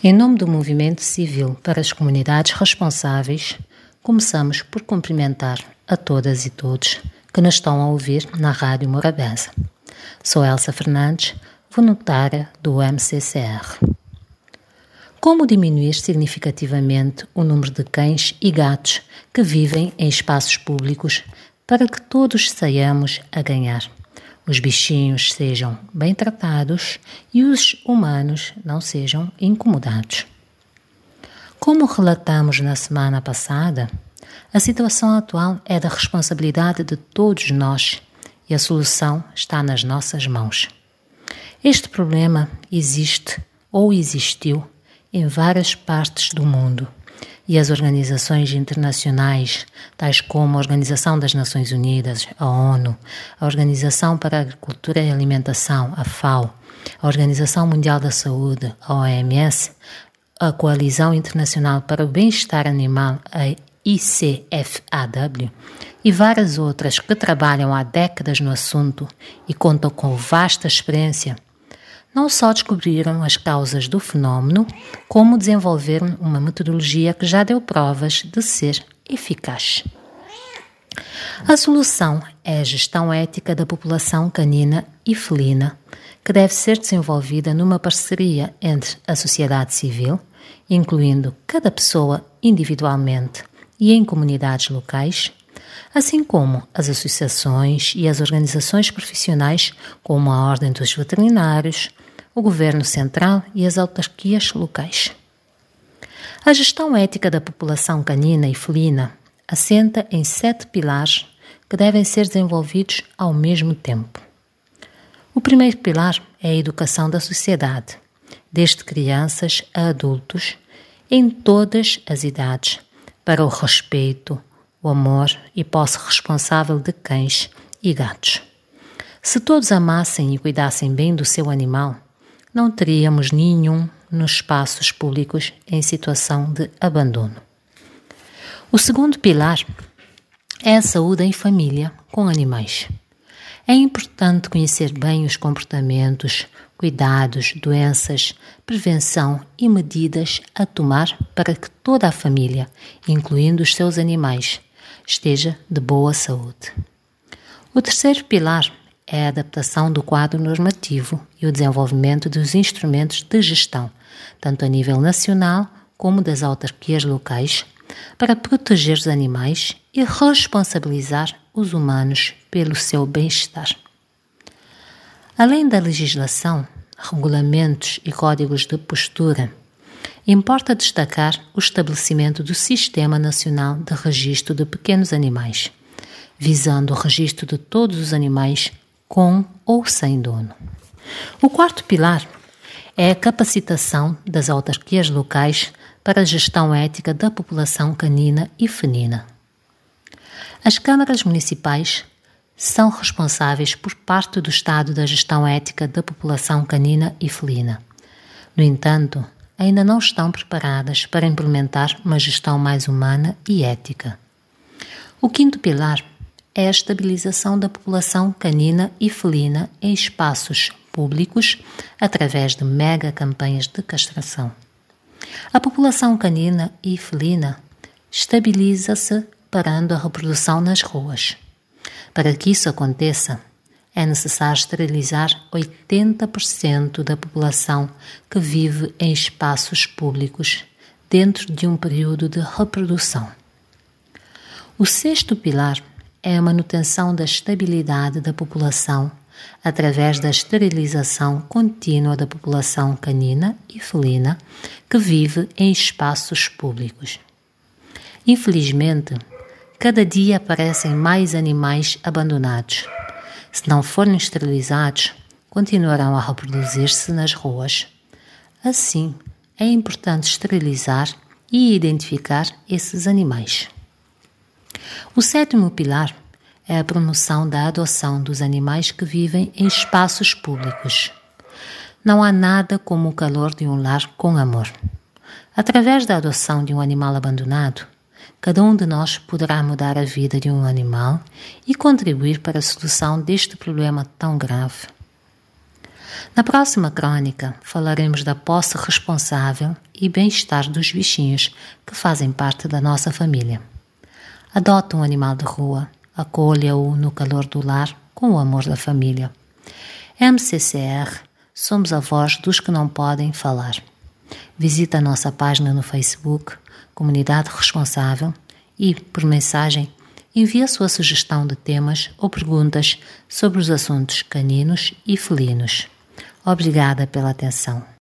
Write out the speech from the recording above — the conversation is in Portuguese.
Em nome do Movimento Civil para as Comunidades Responsáveis, começamos por cumprimentar a todas e todos que nos estão a ouvir na Rádio Morabeza. Sou Elsa Fernandes, voluntária do MCCR. Como diminuir significativamente o número de cães e gatos que vivem em espaços públicos para que todos saiamos a ganhar? Os bichinhos sejam bem tratados e os humanos não sejam incomodados. Como relatamos na semana passada, a situação atual é da responsabilidade de todos nós e a solução está nas nossas mãos. Este problema existe ou existiu em várias partes do mundo e as organizações internacionais, tais como a Organização das Nações Unidas, a ONU, a Organização para a Agricultura e Alimentação, a FAO, a Organização Mundial da Saúde, a OMS, a Coalizão Internacional para o Bem-Estar Animal, a ICFAW, e várias outras que trabalham há décadas no assunto e contam com vasta experiência não só descobriram as causas do fenómeno, como desenvolveram uma metodologia que já deu provas de ser eficaz. A solução é a gestão ética da população canina e felina, que deve ser desenvolvida numa parceria entre a sociedade civil, incluindo cada pessoa individualmente e em comunidades locais, assim como as associações e as organizações profissionais, como a Ordem dos Veterinários, o Governo Central e as autarquias locais. A gestão ética da população canina e felina assenta em sete pilares que devem ser desenvolvidos ao mesmo tempo. O primeiro pilar é a educação da sociedade, desde crianças a adultos, em todas as idades, para o respeito, o amor e posse responsável de cães e gatos. Se todos amassem e cuidassem bem do seu animal, não teríamos nenhum nos espaços públicos em situação de abandono. O segundo pilar é a saúde em família com animais. É importante conhecer bem os comportamentos, cuidados, doenças, prevenção e medidas a tomar para que toda a família, incluindo os seus animais, esteja de boa saúde. O terceiro pilar é a adaptação do quadro normativo e o desenvolvimento dos instrumentos de gestão, tanto a nível nacional como das autarquias locais, para proteger os animais e responsabilizar os humanos pelo seu bem-estar. Além da legislação, regulamentos e códigos de postura, importa destacar o estabelecimento do Sistema Nacional de Registro de Pequenos Animais, visando o registro de todos os animais com ou sem dono. O quarto pilar é a capacitação das autarquias locais para a gestão ética da população canina e felina. As câmaras municipais são responsáveis por parte do Estado da gestão ética da população canina e felina. No entanto, ainda não estão preparadas para implementar uma gestão mais humana e ética. O quinto pilar é a estabilização da população canina e felina em espaços públicos através de mega campanhas de castração. A população canina e felina estabiliza-se parando a reprodução nas ruas. Para que isso aconteça, é necessário esterilizar 80% da população que vive em espaços públicos dentro de um período de reprodução. O sexto pilar é a manutenção da estabilidade da população através da esterilização contínua da população canina e felina que vive em espaços públicos. Infelizmente, cada dia aparecem mais animais abandonados. Se não forem esterilizados, continuarão a reproduzir-se nas ruas. Assim, é importante esterilizar e identificar esses animais. O sétimo pilar é a promoção da adoção dos animais que vivem em espaços públicos. Não há nada como o calor de um lar com amor. Através da adoção de um animal abandonado, cada um de nós poderá mudar a vida de um animal e contribuir para a solução deste problema tão grave. Na próxima crônica falaremos da posse responsável e bem-estar dos bichinhos que fazem parte da nossa família. Adote um animal de rua, acolha-o no calor do lar com o amor da família. MCCR Somos a voz dos que não podem falar. Visite a nossa página no Facebook, Comunidade Responsável, e, por mensagem, envie a sua sugestão de temas ou perguntas sobre os assuntos caninos e felinos. Obrigada pela atenção.